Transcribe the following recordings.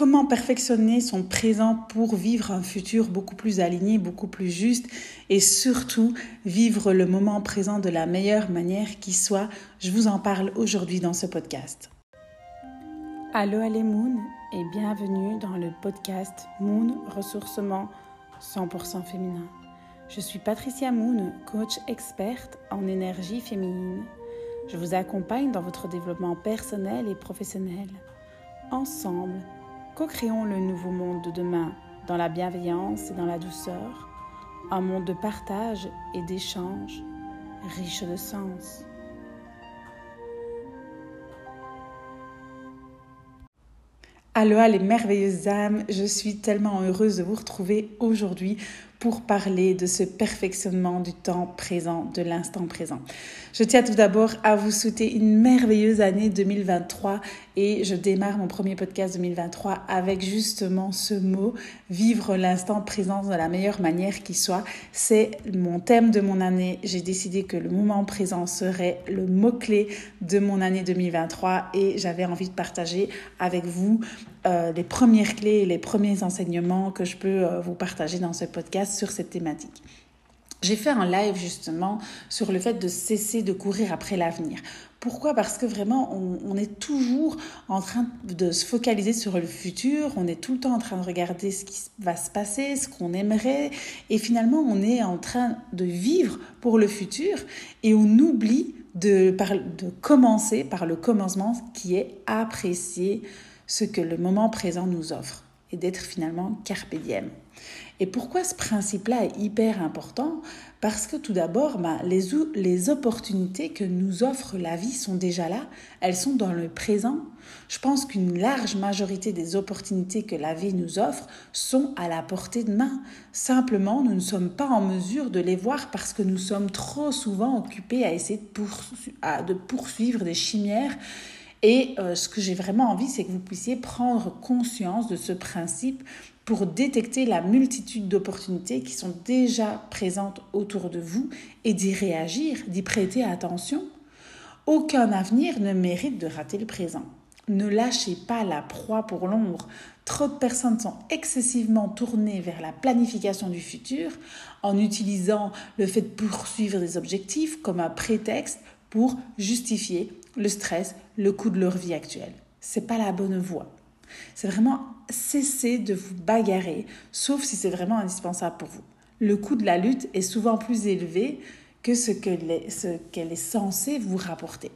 Comment perfectionner son présent pour vivre un futur beaucoup plus aligné, beaucoup plus juste et surtout vivre le moment présent de la meilleure manière qui soit Je vous en parle aujourd'hui dans ce podcast. Allô, allez Moon et bienvenue dans le podcast Moon Ressourcement 100% féminin. Je suis Patricia Moon, coach experte en énergie féminine. Je vous accompagne dans votre développement personnel et professionnel. Ensemble, co-créons le nouveau monde de demain dans la bienveillance et dans la douceur, un monde de partage et d'échange riche de sens. Aloha les merveilleuses âmes, je suis tellement heureuse de vous retrouver aujourd'hui pour parler de ce perfectionnement du temps présent, de l'instant présent. Je tiens tout d'abord à vous souhaiter une merveilleuse année 2023 et je démarre mon premier podcast 2023 avec justement ce mot, vivre l'instant présent de la meilleure manière qui soit. C'est mon thème de mon année. J'ai décidé que le moment présent serait le mot-clé de mon année 2023 et j'avais envie de partager avec vous euh, les premières clés et les premiers enseignements que je peux euh, vous partager dans ce podcast sur cette thématique. J'ai fait un live justement sur le fait de cesser de courir après l'avenir. Pourquoi? Parce que vraiment, on, est toujours en train de se focaliser sur le futur, on est tout le temps en train de regarder ce qui va se passer, ce qu'on aimerait, et finalement, on est en train de vivre pour le futur, et on oublie de, de commencer par le commencement qui est apprécier ce que le moment présent nous offre et d'être finalement carpe. Et pourquoi ce principe-là est hyper important? Parce que tout d'abord, ben, les, opportunités que nous offre la vie sont déjà là, elles sont dans le présent. Je pense qu'une large majorité des opportunités que la vie nous offre sont à la portée de main. Simplement, nous ne sommes pas en mesure de les voir parce que nous sommes trop souvent occupés à essayer de, de poursuivre des chimères et euh, ce que j'ai vraiment envie, c'est que vous puissiez prendre conscience de ce principe pour détecter la multitude d'opportunités qui sont déjà présentes autour de vous et d'y réagir, d'y prêter attention. Aucun avenir ne mérite de rater le présent. Ne lâchez pas la proie pour l'ombre. Trop de personnes sont excessivement tournées vers la planification du futur en utilisant le fait de poursuivre des objectifs comme un prétexte pour justifier le stress, le coût de leur vie actuelle. C'est pas la bonne voie. C'est vraiment cesser de vous bagarrer, sauf si c'est vraiment indispensable pour vous. Le coût de la lutte est souvent plus élevé que ce qu'elle est censée vous rapporter.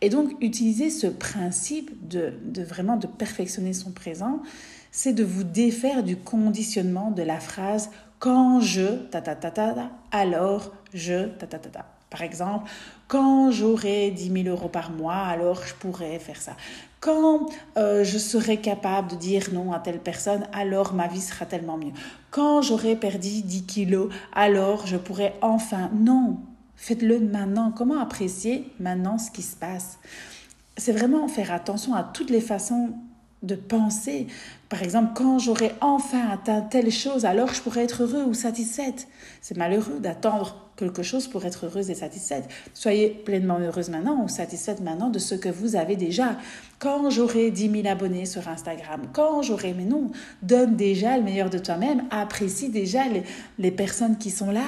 Et donc, utiliser ce principe de, de vraiment de perfectionner son présent, c'est de vous défaire du conditionnement de la phrase quand je ta ta ta ta, alors je ta ta ta ta. Par exemple, quand j'aurai 10 000 euros par mois, alors je pourrais faire ça. Quand euh, je serai capable de dire non à telle personne, alors ma vie sera tellement mieux. Quand j'aurai perdu 10 kilos, alors je pourrai enfin... Non, faites-le maintenant. Comment apprécier maintenant ce qui se passe? C'est vraiment faire attention à toutes les façons de penser. Par exemple, quand j'aurai enfin atteint telle chose, alors je pourrai être heureux ou satisfaite. C'est malheureux d'attendre quelque chose pour être heureuse et satisfaite. Soyez pleinement heureuse maintenant ou satisfaite maintenant de ce que vous avez déjà. Quand j'aurai 10 000 abonnés sur Instagram, quand j'aurai, mais non, donne déjà le meilleur de toi-même, apprécie déjà les personnes qui sont là.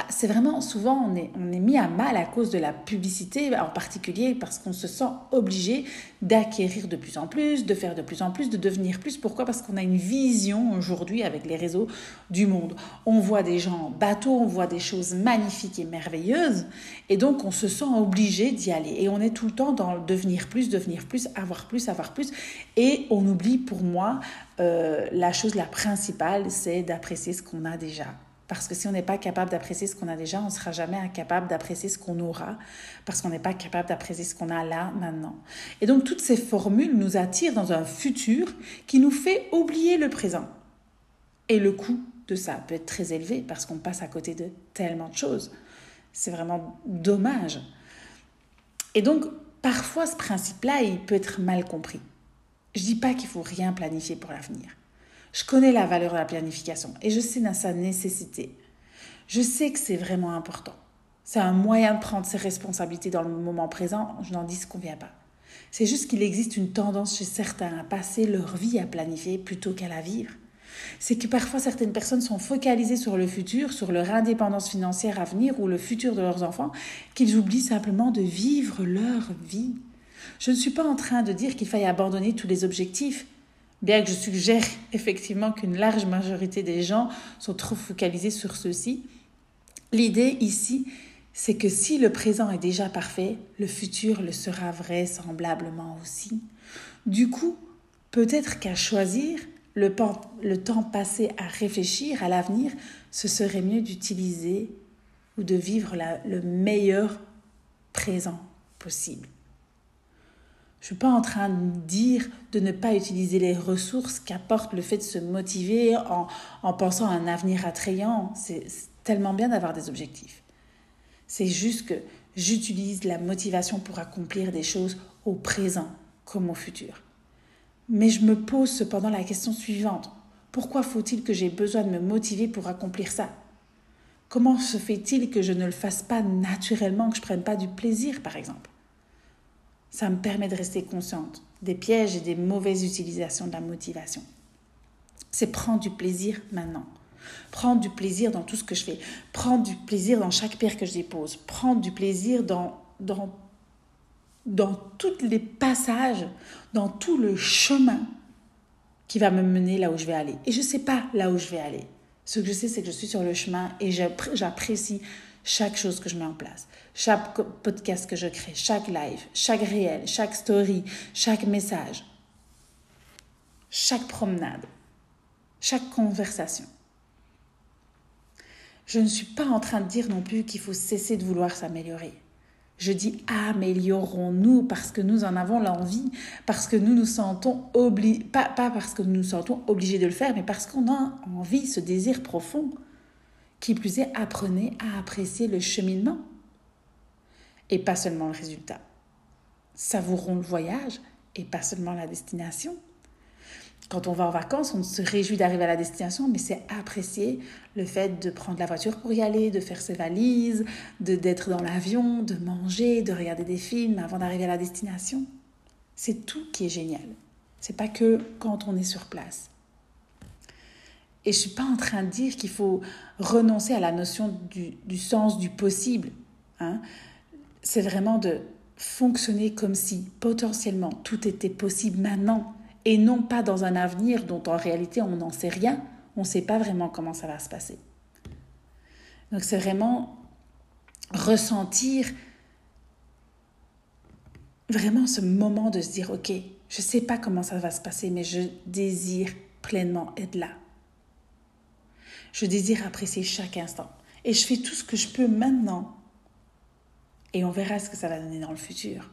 Ah, c'est vraiment souvent on est, on est mis à mal à cause de la publicité en particulier parce qu'on se sent obligé d'acquérir de plus en plus, de faire de plus en plus, de devenir plus. Pourquoi? Parce qu'on a une vision aujourd'hui avec les réseaux du monde. On voit des gens en bateau, on voit des choses magnifiques et merveilleuses et donc on se sent obligé d'y aller et on est tout le temps dans le devenir plus, devenir plus, avoir plus, avoir plus et on oublie pour moi euh, la chose la principale, c'est d'apprécier ce qu'on a déjà. Parce que si on n'est pas capable d'apprécier ce qu'on a déjà, on ne sera jamais incapable d'apprécier ce qu'on aura, parce qu'on n'est pas capable d'apprécier ce qu'on a là, maintenant. Et donc toutes ces formules nous attirent dans un futur qui nous fait oublier le présent. Et le coût de ça peut être très élevé parce qu'on passe à côté de tellement de choses. C'est vraiment dommage. Et donc, parfois, ce principe-là, il peut être mal compris. Je dis pas qu'il faut rien planifier pour l'avenir. Je connais la valeur de la planification et je sais sa nécessité. Je sais que c'est vraiment important. C'est un moyen de prendre ses responsabilités dans le moment présent, je n'en dis ce qu'on vient pas. C'est juste qu'il existe une tendance chez certains à passer leur vie à planifier plutôt qu'à la vivre. C'est que parfois certaines personnes sont focalisées sur le futur, sur leur indépendance financière à venir ou le futur de leurs enfants, qu'ils oublient simplement de vivre leur vie. Je ne suis pas en train de dire qu'il faille abandonner tous les objectifs, bien que je suggère effectivement qu'une large majorité des gens sont trop focalisés sur ceux-ci. L'idée ici, c'est que si le présent est déjà parfait, le futur le sera vraisemblablement aussi. Du coup, peut-être qu'à choisir, le, temps passé à réfléchir à l'avenir, ce serait mieux d'utiliser ou de vivre le meilleur présent possible. Je ne suis pas en train de dire de ne pas utiliser les ressources qu'apporte le fait de se motiver en, en pensant à un avenir attrayant. C'est tellement bien d'avoir des objectifs. C'est juste que j'utilise la motivation pour accomplir des choses au présent comme au futur. Mais je me pose cependant la question suivante. Pourquoi faut-il que j'ai besoin de me motiver pour accomplir ça? Comment se fait-il que je ne le fasse pas naturellement, que je ne prenne pas du plaisir, par exemple? Ça me permet de rester consciente des pièges et des mauvaises utilisations de la motivation. C'est prendre du plaisir maintenant. Prendre du plaisir dans tout ce que je fais. Prendre du plaisir dans chaque pierre que je dépose. Prendre du plaisir dans, dans, dans tous les passages, dans tout le chemin qui va me mener là où je vais aller. Et je ne sais pas là où je vais aller. Ce que je sais, c'est que je suis sur le chemin et j'apprécie chaque chose que je mets en place, chaque podcast que je crée, chaque live, chaque réel, chaque story, chaque message, chaque promenade, chaque conversation. Je ne suis pas en train de dire non plus qu'il faut cesser de vouloir s'améliorer. Je dis améliorons-nous parce que nous en avons l'envie, parce que nous nous sentons obligés, pas, pas parce que nous nous sentons obligés de le faire, mais parce qu'on a envie, ce désir profond. Qui plus est, apprenez à apprécier le cheminement et pas seulement le résultat. Savourons le voyage et pas seulement la destination. Quand on va en vacances, on se réjouit d'arriver à la destination, mais c'est apprécier le fait de prendre la voiture pour y aller, de faire ses valises, de d'être dans l'avion, de manger, de regarder des films avant d'arriver à la destination. C'est tout qui est génial. C'est pas que quand on est sur place. Et je suis pas en train de dire qu'il faut renoncer à la notion du, du sens du possible. Hein. C'est vraiment de fonctionner comme si potentiellement tout était possible maintenant et non pas dans un avenir dont en réalité on n'en sait rien, on ne sait pas vraiment comment ça va se passer. Donc c'est vraiment ressentir vraiment ce moment de se dire, ok, je ne sais pas comment ça va se passer, mais je désire pleinement être là. Je désire apprécier chaque instant. Et je fais tout ce que je peux maintenant. Et on verra ce que ça va donner dans le futur.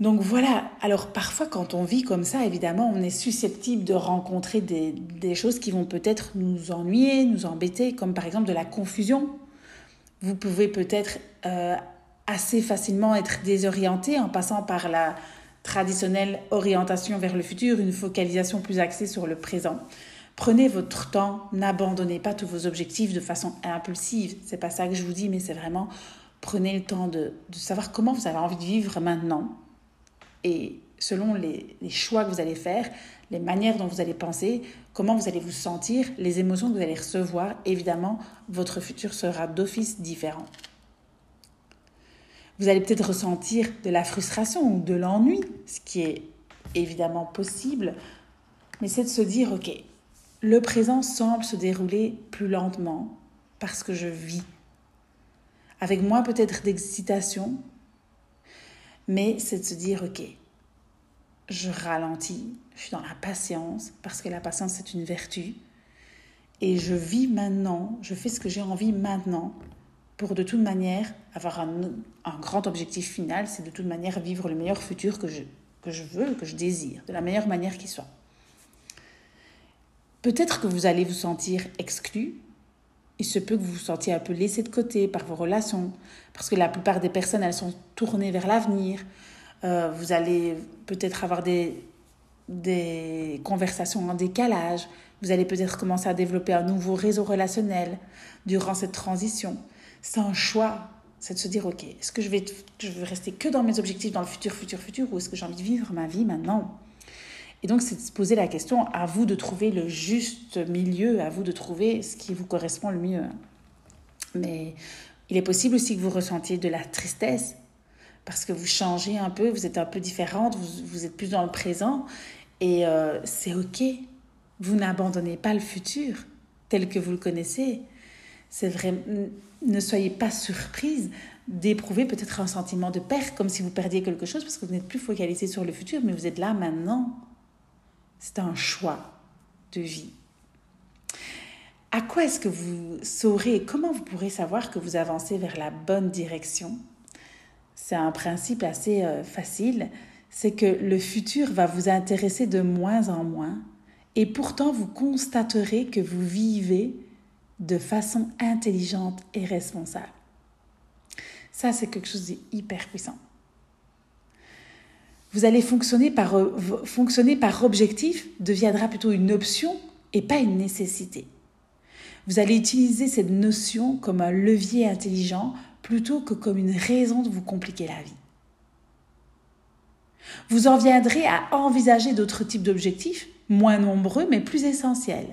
Donc voilà, alors parfois quand on vit comme ça, évidemment, on est susceptible de rencontrer des, choses qui vont peut-être nous ennuyer, nous embêter, comme par exemple de la confusion. Vous pouvez peut-être euh, assez facilement être désorienté en passant par la traditionnelle orientation vers le futur, une focalisation plus axée sur le présent. Prenez votre temps, n'abandonnez pas tous vos objectifs de façon impulsive. C'est pas ça que je vous dis, mais c'est vraiment prenez le temps de savoir comment vous avez envie de vivre maintenant et selon les, choix que vous allez faire, les manières dont vous allez penser, comment vous allez vous sentir, les émotions que vous allez recevoir, évidemment, votre futur sera d'office différent. Vous allez peut-être ressentir de la frustration ou de l'ennui, ce qui est évidemment possible, mais c'est de se dire, ok, le présent semble se dérouler plus lentement parce que je vis, avec moins peut-être d'excitation, mais c'est de se dire, ok, je ralentis, je suis dans la patience, parce que la patience, c'est une vertu. Et je vis maintenant, je fais ce que j'ai envie maintenant, pour de toute manière avoir un, grand objectif final, c'est de toute manière vivre le meilleur futur que je, que je veux, que je désire, de la meilleure manière qui soit. Peut-être que vous allez vous sentir exclu, il se peut que vous vous sentiez un peu laissé de côté par vos relations, parce que la plupart des personnes, elles sont tournées vers l'avenir. Euh, vous allez peut-être avoir des, des conversations en décalage. Vous allez peut-être commencer à développer un nouveau réseau relationnel durant cette transition. C'est un choix. C'est de se dire, ok, est-ce que je vais, je vais rester que dans mes objectifs dans le futur, futur, futur, ou est-ce que j'ai envie de vivre ma vie maintenant? Et donc, c'est de se poser la question, à vous de trouver le juste milieu, à vous de trouver ce qui vous correspond le mieux. Mais il est possible aussi que vous ressentiez de la tristesse parce que vous changez un peu, vous êtes un peu différente, vous, vous êtes plus dans le présent et euh, c'est ok. Vous n'abandonnez pas le futur tel que vous le connaissez. C'est vrai, ne soyez pas surprise d'éprouver peut-être un sentiment de perte, comme si vous perdiez quelque chose, parce que vous n'êtes plus focalisé sur le futur, mais vous êtes là maintenant. C'est un choix de vie. À quoi est-ce que vous saurez, comment vous pourrez savoir que vous avancez vers la bonne direction? C'est un principe assez euh, facile, c'est que le futur va vous intéresser de moins en moins, et pourtant vous constaterez que vous vivez de façon intelligente et responsable. Ça, c'est quelque chose d'hyper puissant. Vous allez fonctionner par, fonctionner par objectif deviendra plutôt une option et pas une nécessité. Vous allez utiliser cette notion comme un levier intelligent plutôt que comme une raison de vous compliquer la vie. Vous en viendrez à envisager d'autres types d'objectifs, moins nombreux mais plus essentiels.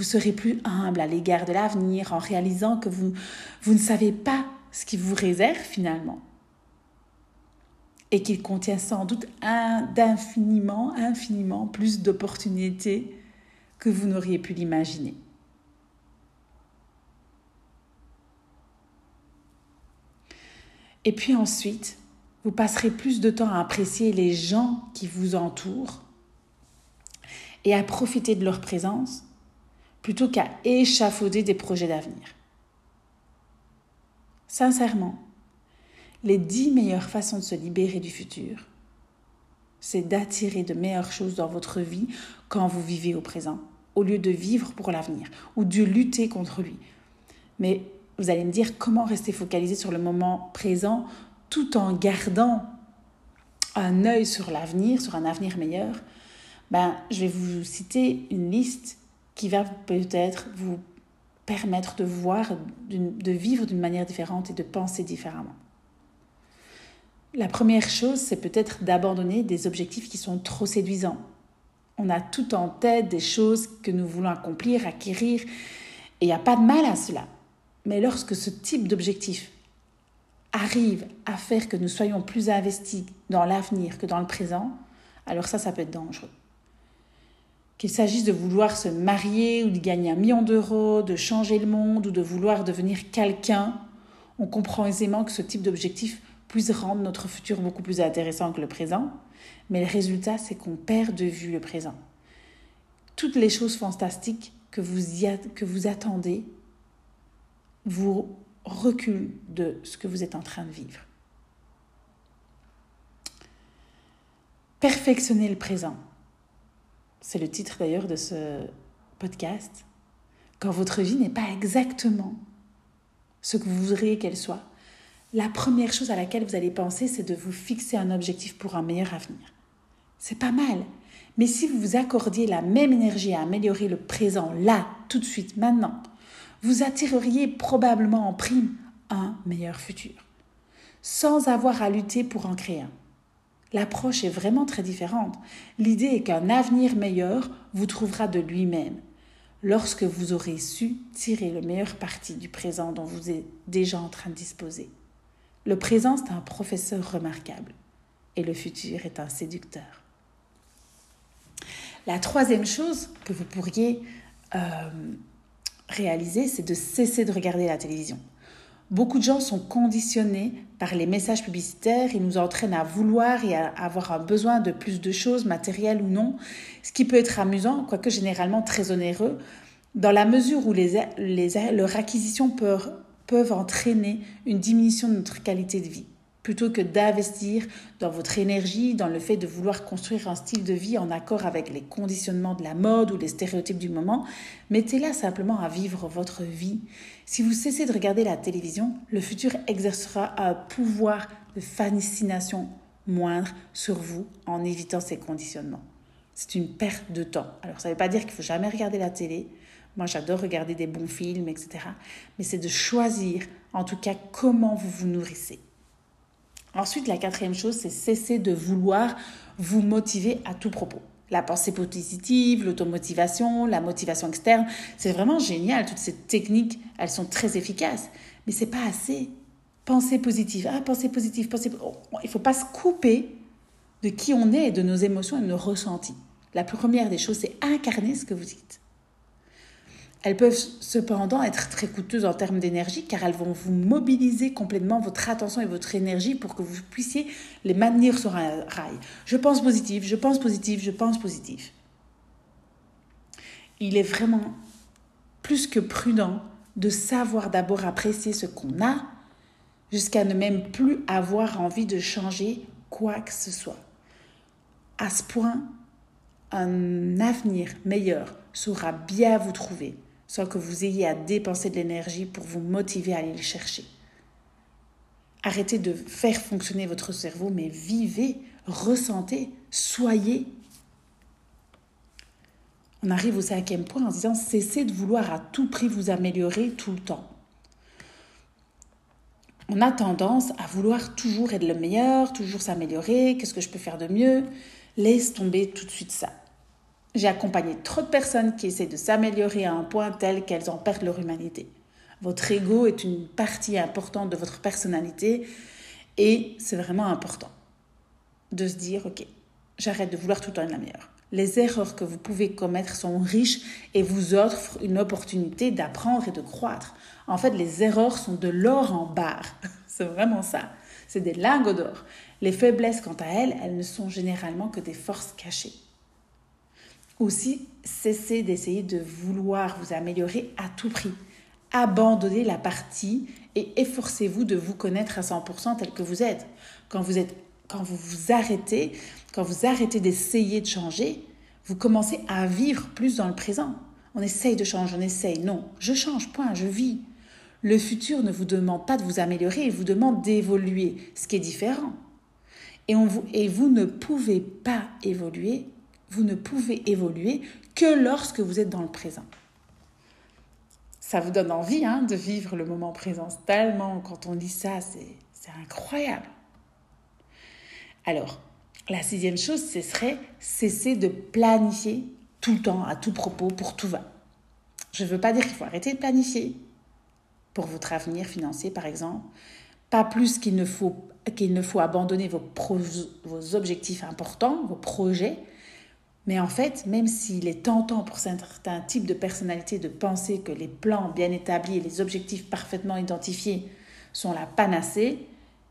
Vous serez plus humble à l'égard de l'avenir en réalisant que vous, ne savez pas ce qui vous réserve finalement. Et qu'il contient sans doute d'infiniment, infiniment plus d'opportunités que vous n'auriez pu l'imaginer. Et puis ensuite, vous passerez plus de temps à apprécier les gens qui vous entourent et à profiter de leur présence plutôt qu'à échafauder des projets d'avenir. Sincèrement, les dix meilleures façons de se libérer du futur, c'est d'attirer de meilleures choses dans votre vie quand vous vivez au présent, au lieu de vivre pour l'avenir ou de lutter contre lui. Mais vous allez me dire comment rester focalisé sur le moment présent tout en gardant un œil sur l'avenir, sur un avenir meilleur? Ben, je vais vous citer une liste qui va peut-être vous permettre de voir, de vivre d'une manière différente et de penser différemment. La première chose, c'est peut-être d'abandonner des objectifs qui sont trop séduisants. On a tout en tête des choses que nous voulons accomplir, acquérir, et il n'y a pas de mal à cela. Mais lorsque ce type d'objectif arrive à faire que nous soyons plus investis dans l'avenir que dans le présent, alors ça, ça peut être dangereux. Qu'il s'agisse de vouloir se marier ou de gagner un million d'euros, de changer le monde ou de vouloir devenir quelqu'un, on comprend aisément que ce type d'objectif puisse rendre notre futur beaucoup plus intéressant que le présent, mais le résultat, c'est qu'on perd de vue le présent. Toutes les choses fantastiques que vous, attendez vous recule de ce que vous êtes en train de vivre. Perfectionner le présent. C'est le titre d'ailleurs de ce podcast. Quand votre vie n'est pas exactement ce que vous voudriez qu'elle soit, la première chose à laquelle vous allez penser, c'est de vous fixer un objectif pour un meilleur avenir. C'est pas mal. Mais si vous vous accordiez la même énergie à améliorer le présent, là, tout de suite, maintenant, vous attireriez probablement en prime un meilleur futur, sans avoir à lutter pour en créer un. L'approche est vraiment très différente. L'idée est qu'un avenir meilleur vous trouvera de lui-même, lorsque vous aurez su tirer le meilleur parti du présent dont vous êtes déjà en train de disposer. Le présent, c'est un professeur remarquable, et le futur est un séducteur. La troisième chose que vous pourriez euh, réaliser, c'est de cesser de regarder la télévision. Beaucoup de gens sont conditionnés par les messages publicitaires, ils nous entraînent à vouloir et à avoir un besoin de plus de choses, matérielles ou non, ce qui peut être amusant, quoique généralement très onéreux, dans la mesure où les, les, leur acquisition peuvent, peuvent entraîner une diminution de notre qualité de vie plutôt que d'investir dans votre énergie, dans le fait de vouloir construire un style de vie en accord avec les conditionnements de la mode ou les stéréotypes du moment, mettez-la simplement à vivre votre vie. Si vous cessez de regarder la télévision, le futur exercera un pouvoir de fascination moindre sur vous en évitant ces conditionnements. C'est une perte de temps. Alors ça ne veut pas dire qu'il faut jamais regarder la télé. Moi, j'adore regarder des bons films, etc. Mais c'est de choisir, en tout cas, comment vous vous nourrissez. Ensuite, la quatrième chose, c'est cesser de vouloir vous motiver à tout propos. La pensée positive, l'automotivation, la motivation externe, c'est vraiment génial. Toutes ces techniques, elles sont très efficaces. Mais c'est pas assez. Pensée positive, ah, pensée positive, pensée. Oh, il faut pas se couper de qui on est de nos émotions et de nos ressentis. La première des choses, c'est incarner ce que vous dites. Elles peuvent cependant être très coûteuses en termes d'énergie car elles vont vous mobiliser complètement votre attention et votre énergie pour que vous puissiez les maintenir sur un rail. Je pense positif, je pense positif, je pense positif. Il est vraiment plus que prudent de savoir d'abord apprécier ce qu'on a jusqu'à ne même plus avoir envie de changer quoi que ce soit. À ce point, un avenir meilleur saura bien vous trouver sans que vous ayez à dépenser de l'énergie pour vous motiver à aller le chercher. Arrêtez de faire fonctionner votre cerveau, mais vivez, ressentez, soyez. On arrive au cinquième point en disant cessez de vouloir à tout prix vous améliorer tout le temps. On a tendance à vouloir toujours être le meilleur, toujours s'améliorer, qu'est-ce que je peux faire de mieux? Laisse tomber tout de suite ça. J'ai accompagné trop de personnes qui essaient de s'améliorer à un point tel qu'elles en perdent leur humanité. Votre ego est une partie importante de votre personnalité et c'est vraiment important de se dire, ok, j'arrête de vouloir tout le temps la meilleure. Les erreurs que vous pouvez commettre sont riches et vous offrent une opportunité d'apprendre et de croître. En fait, les erreurs sont de l'or en barre. c'est vraiment ça. C'est des lingots d'or. Les faiblesses, quant à elles, elles ne sont généralement que des forces cachées. Aussi, cessez d'essayer de vouloir vous améliorer à tout prix. Abandonnez la partie et efforcez-vous de vous connaître à 100% tel que vous êtes. Quand vous êtes quand vous vous arrêtez, quand vous arrêtez d'essayer de changer, vous commencez à vivre plus dans le présent. On essaye de changer, on essaye. Non, je change, point, je vis. Le futur ne vous demande pas de vous améliorer, il vous demande d'évoluer, ce qui est différent. Et, on vous, et vous ne pouvez pas évoluer vous ne pouvez évoluer que lorsque vous êtes dans le présent. Ça vous donne envie hein, de vivre le moment présent. Tellement, quand on dit ça, c'est incroyable. Alors, la sixième chose, ce serait cesser de planifier tout le temps, à tout propos, pour tout va. Je ne veux pas dire qu'il faut arrêter de planifier pour votre avenir financier, par exemple. Pas plus qu'il ne faut, ne faut abandonner vos objectifs importants, vos projets, mais en fait, même s'il est tentant pour certains types de personnalités de penser que les plans bien établis et les objectifs parfaitement identifiés sont la panacée,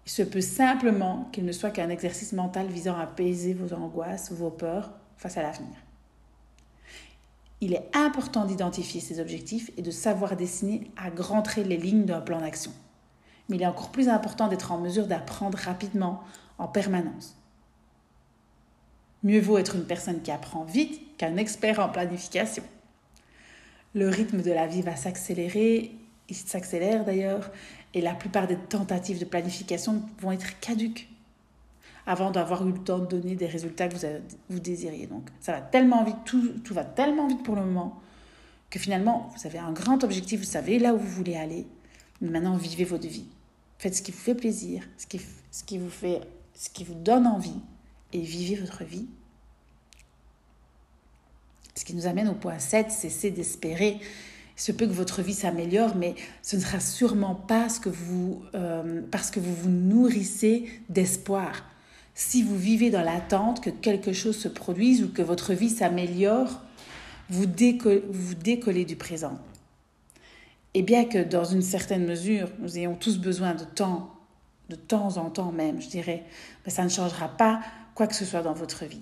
il se peut simplement qu'il ne soit qu'un exercice mental visant à apaiser vos angoisses ou vos peurs face à l'avenir. Il est important d'identifier ces objectifs et de savoir dessiner à grands traits les lignes d'un plan d'action. Mais il est encore plus important d'être en mesure d'apprendre rapidement en permanence. Mieux vaut être une personne qui apprend vite qu'un expert en planification. Le rythme de la vie va s'accélérer, il s'accélère d'ailleurs, et la plupart des tentatives de planification vont être caduques avant d'avoir eu le temps de donner des résultats que vous, vous désiriez. Donc ça va tellement vite, tout, va tellement vite pour le moment, que finalement vous avez un grand objectif, vous savez là où vous voulez aller, mais maintenant vivez votre vie. Faites ce qui vous fait plaisir, ce qui, vous, fait, ce qui vous donne envie, et vivez votre vie. Ce qui nous amène au point 7, cessez d'espérer. Il se peut que votre vie s'améliore, mais ce ne sera sûrement pas ce que vous, euh, parce que vous vous nourrissez d'espoir. Si vous vivez dans l'attente que quelque chose se produise ou que votre vie s'améliore, vous, vous décollez du présent. Et bien que dans une certaine mesure, nous ayons tous besoin de temps, de temps en temps même, je dirais, mais ça ne changera pas quoi que ce soit dans votre vie.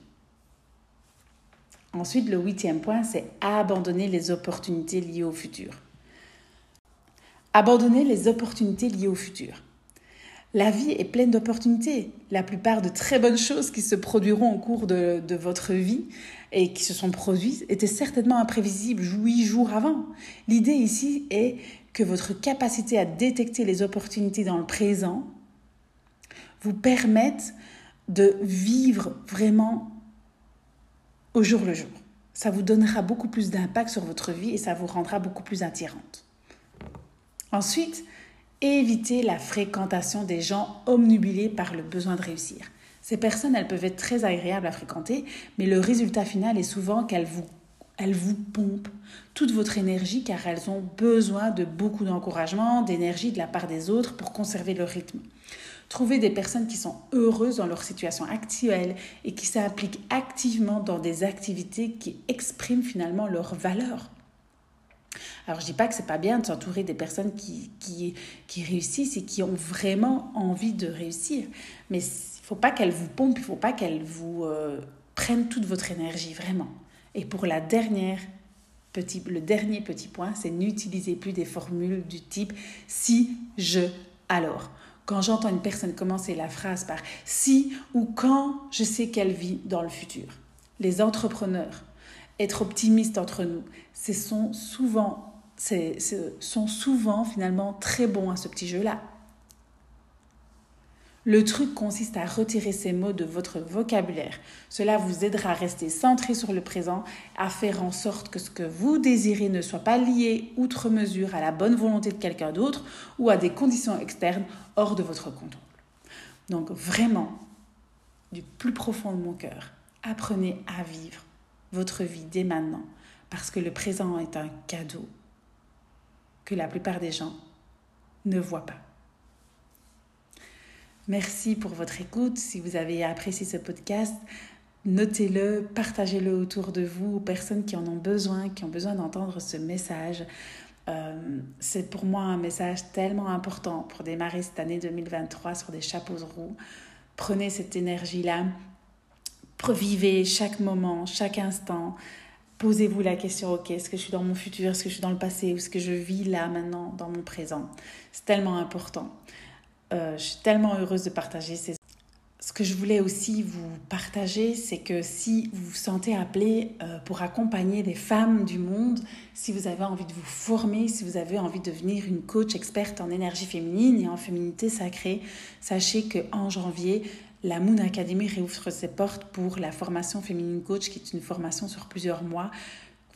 Ensuite, le huitième point, c'est abandonner les opportunités liées au futur. Abandonner les opportunités liées au futur. La vie est pleine d'opportunités. La plupart de très bonnes choses qui se produiront au cours de, de, votre vie et qui se sont produites étaient certainement imprévisibles huit jours avant. L'idée ici est que votre capacité à détecter les opportunités dans le présent vous permette de vivre vraiment au jour le jour. Ça vous donnera beaucoup plus d'impact sur votre vie et ça vous rendra beaucoup plus attirante. Ensuite, évitez la fréquentation des gens omnubilés par le besoin de réussir. Ces personnes, elles peuvent être très agréables à fréquenter, mais le résultat final est souvent qu'elles vous, vous pompent toute votre énergie car elles ont besoin de beaucoup d'encouragement, d'énergie de la part des autres pour conserver le rythme. Trouvez des personnes qui sont heureuses dans leur situation actuelle et qui s'impliquent activement dans des activités qui expriment finalement leurs valeurs. Alors, je dis pas que c'est pas bien de s'entourer des personnes qui, qui, qui, réussissent et qui ont vraiment envie de réussir. Mais il faut pas qu'elles vous pompent, il faut pas qu'elles vous euh, prennent toute votre énergie, vraiment. Et pour la dernière petit, le dernier petit point, c'est n'utilisez plus des formules du type si, je, alors. Quand j'entends une personne commencer la phrase par si ou quand, je sais qu'elle vit dans le futur. Les entrepreneurs, être optimistes entre nous, ce sont souvent, sont souvent finalement très bons à ce petit jeu-là. Le truc consiste à retirer ces mots de votre vocabulaire. Cela vous aidera à rester centré sur le présent, à faire en sorte que ce que vous désirez ne soit pas lié outre mesure à la bonne volonté de quelqu'un d'autre ou à des conditions externes hors de votre contrôle. Donc vraiment, du plus profond de mon cœur, apprenez à vivre votre vie dès maintenant, parce que le présent est un cadeau que la plupart des gens ne voient pas. Merci pour votre écoute. Si vous avez apprécié ce podcast, notez-le, partagez-le autour de vous aux personnes qui en ont besoin, qui ont besoin d'entendre ce message. Euh, c'est pour moi un message tellement important pour démarrer cette année 2023 sur des chapeaux de roue. Prenez cette énergie-là, vivez chaque moment, chaque instant. Posez-vous la question, ok, est-ce que je suis dans mon futur, est-ce que je suis dans le passé, ou est-ce que je vis là maintenant, dans mon présent? C'est tellement important. Euh, je suis tellement heureuse de partager ces... Ce que je voulais aussi vous partager, c'est que si vous vous sentez appelé euh, pour accompagner les femmes du monde, si vous avez envie de vous former, si vous avez envie de devenir une coach experte en énergie féminine et en féminité sacrée, sachez qu'en janvier, la Moon Academy réouvre ses portes pour la formation féminine coach, qui est une formation sur plusieurs mois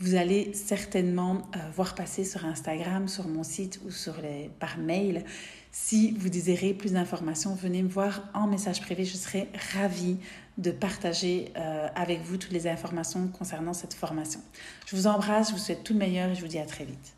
vous allez certainement euh, voir passer sur Instagram, sur mon site ou sur les, par mail. Si vous désirez plus d'informations, venez me voir en message privé. Je serai ravie de partager euh, avec vous toutes les informations concernant cette formation. Je vous embrasse, je vous souhaite tout le meilleur et je vous dis à très vite.